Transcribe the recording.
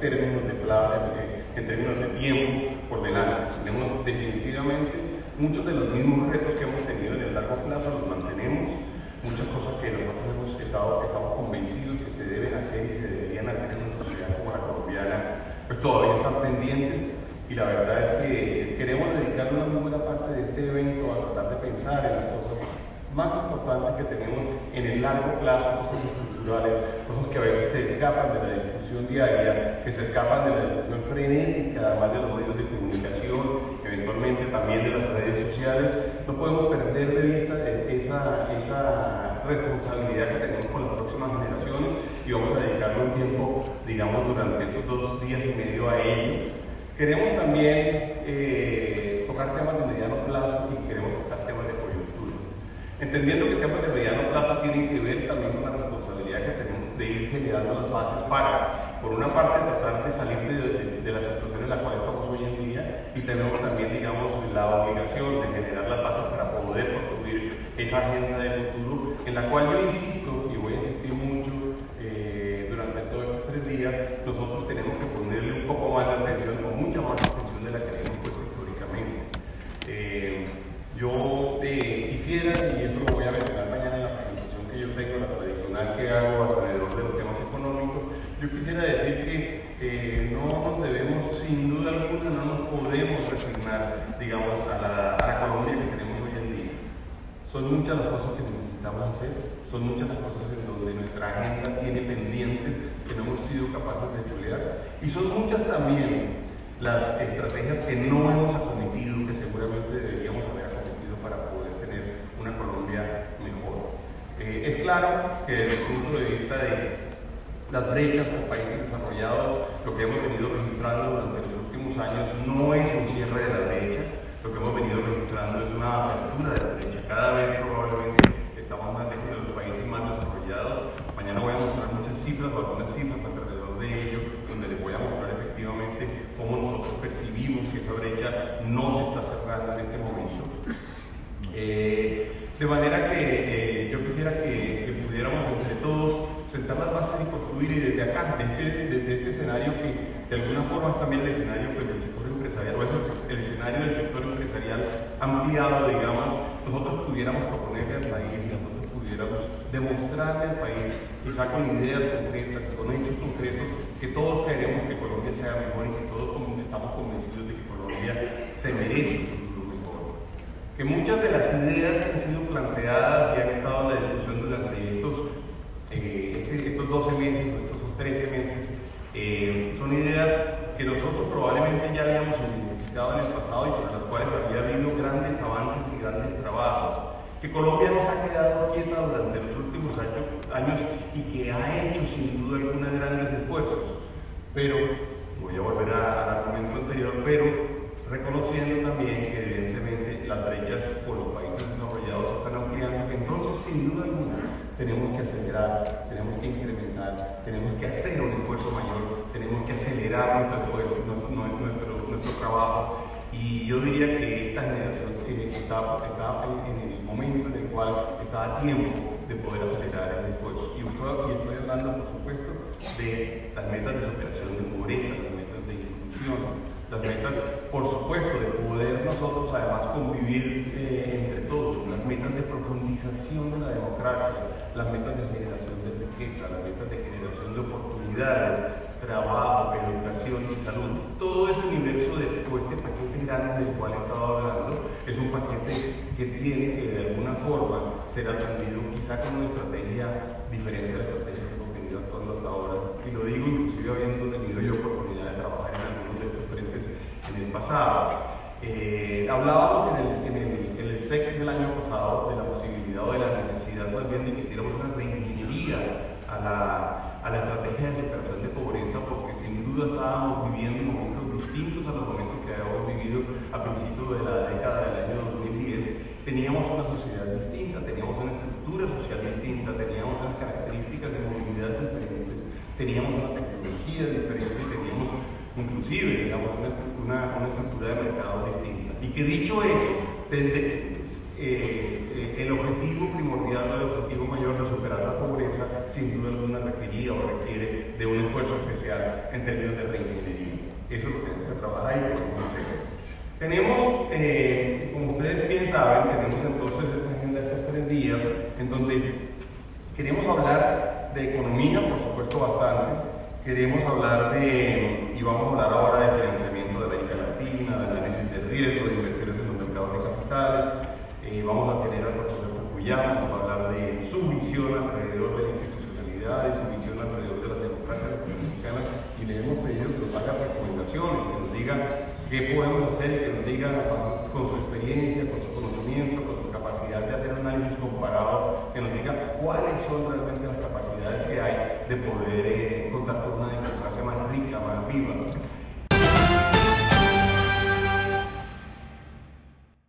términos de plazo, en términos de tiempo por delante. Tenemos definitivamente muchos de los mismos retos que hemos tenido en el largo plazo, los mantenemos, muchas cosas que nosotros hemos estado, estamos convencidos que se deben hacer y se deberían hacer en una sociedad como la colombiana, pues todavía están pendientes y la verdad es que queremos dedicar una muy buena parte de este evento a tratar de pensar en las cosas más importantes que tenemos en el largo plazo, estructurales, cosas que a veces se escapan de la discusión diaria, que se escapan de la discusión frenética, además de los medios de comunicación, eventualmente también de las redes sociales. No podemos perder de vista esa, esa responsabilidad que tenemos con las próximas generaciones y vamos a dedicarle un tiempo, digamos, durante estos dos días y medio a ello. Queremos también eh, tocar temas de mediano plazo y queremos tocar. Entendiendo que temas de mediano plazo tienen que ver también con la responsabilidad que tenemos de ir generando las bases para, por una parte, tratar de salir de, de la situación en la cual estamos hoy en día y tenemos también, digamos, la obligación de generar las bases para poder construir esa agenda de futuro en la cual yo insisto y voy a insistir mucho eh, durante todos estos tres días, nosotros tenemos que ponerle un poco más de atención, con mucha más atención de la que hemos puesto históricamente. Eh, yo eh, quisiera, y esto lo voy a mencionar mañana en la presentación que yo tengo, la tradicional que hago alrededor de los temas económicos, yo quisiera decir que no nos debemos, sin duda alguna, no nos podemos resignar, digamos, a la, a la Colombia que tenemos hoy en día. Son muchas las cosas que necesitamos hacer, son muchas las cosas en donde nuestra agenda tiene pendientes que no hemos sido capaces de chulear, y son muchas también las estrategias que no hemos acometido, que seguramente deberíamos haber acometido para poder tener una Colombia mejor. Eh, es claro que desde el punto de vista de las brechas por países desarrollados, lo que hemos venido registrando durante los años no es un cierre de la brecha, lo que hemos venido registrando es una apertura de la brecha. Cada vez probablemente estamos más lejos de los países más desarrollados. Mañana voy a mostrar muchas cifras o algunas cifras alrededor de ello, donde les voy a mostrar efectivamente cómo nosotros percibimos que esa brecha no se está cerrando en este momento. Eh, de manera que y construir y desde acá, desde, desde este escenario que de alguna forma es también el escenario pues, del sector empresarial, o es el, escenario del sector empresarial ampliado, digamos, nosotros pudiéramos proponerle al país nosotros pudiéramos demostrarle al país, quizá con ideas concretas, con hechos concretos, que todos queremos que Colombia sea mejor y que todos estamos convencidos de que Colombia se merece que muchas de las ideas que han sido planteadas y han estado en la discusión durante estos, este, estos 12 meses o estos 13 meses, eh, son ideas que nosotros probablemente ya habíamos identificado en el pasado y sobre las cuales había habido grandes avances y grandes trabajos. Que Colombia nos ha quedado quieta durante los últimos años y que ha hecho sin duda alguna grandes esfuerzos. Pero, voy a volver al argumento anterior, pero reconociendo también que evidentemente las brechas por los países desarrollados se están ampliando, entonces sin duda alguna tenemos que acelerar, tenemos que incrementar, tenemos que hacer un esfuerzo mayor, tenemos que acelerar nuestro esfuerzo, nuestro, nuestro, nuestro trabajo. Y yo diría que esta generación está, está en el momento en el cual está a tiempo de poder acelerar el esfuerzo. Y estoy, y estoy hablando, por supuesto, de las metas de superación de pobreza, las metas de inclusión, las metas, por supuesto, de poder nosotros además convivir eh, entre todos, las metas de profundización de la democracia, las metas de generación de riqueza, las metas de generación de oportunidades, trabajo, educación y salud. Todo ese universo de todo este paquete grande del cual he estado hablando es un paquete que tiene que de alguna forma ser atendido quizá con una estrategia diferente a la estrategia que hemos venido actuando hasta ahora. Y lo digo inclusive habiendo tenido yo oportunidad de trabajar en algunos de estos frentes en el pasado. Eh, hablábamos en el, en, el, en el SEC del año pasado de la posibilidad o de la necesidad más bien de que hiciéramos una reingeniería a la, a la estrategia de superación de pobreza porque sin duda estábamos viviendo momentos distintos a los momentos que habíamos vivido a principios de la década del año 2010. Teníamos una sociedad distinta, teníamos una estructura social distinta, teníamos unas características de movilidad diferentes, teníamos una tecnología diferente, teníamos inclusive, digamos, una, una, una, estructura de mercado distinta. Y que dicho eso, desde, eh, el objetivo primordial, el objetivo mayor de superar la pobreza, sin duda alguna requería o requiere de un esfuerzo especial en términos de reingeniería. Eso es lo que se trabaja por hacer. Tenemos, eh, como ustedes bien saben, tenemos entonces esta agenda de estos tres días, en donde queremos hablar de economía, por supuesto, bastante, queremos hablar de, y vamos a hablar ahora de América Latina, de análisis de riesgo, de inversiones en los mercados de capitales, eh, vamos a tener al profesor Fukuyama, vamos a hablar de su visión alrededor de la institucionalidad, de su visión alrededor de las democracias latinoamericanas, y le hemos pedido que nos haga recomendaciones, que nos diga qué podemos hacer, que nos diga con su experiencia, con su conocimiento, con su capacidad de hacer análisis comparado, que nos diga cuáles son realmente las capacidades que hay de poder eh,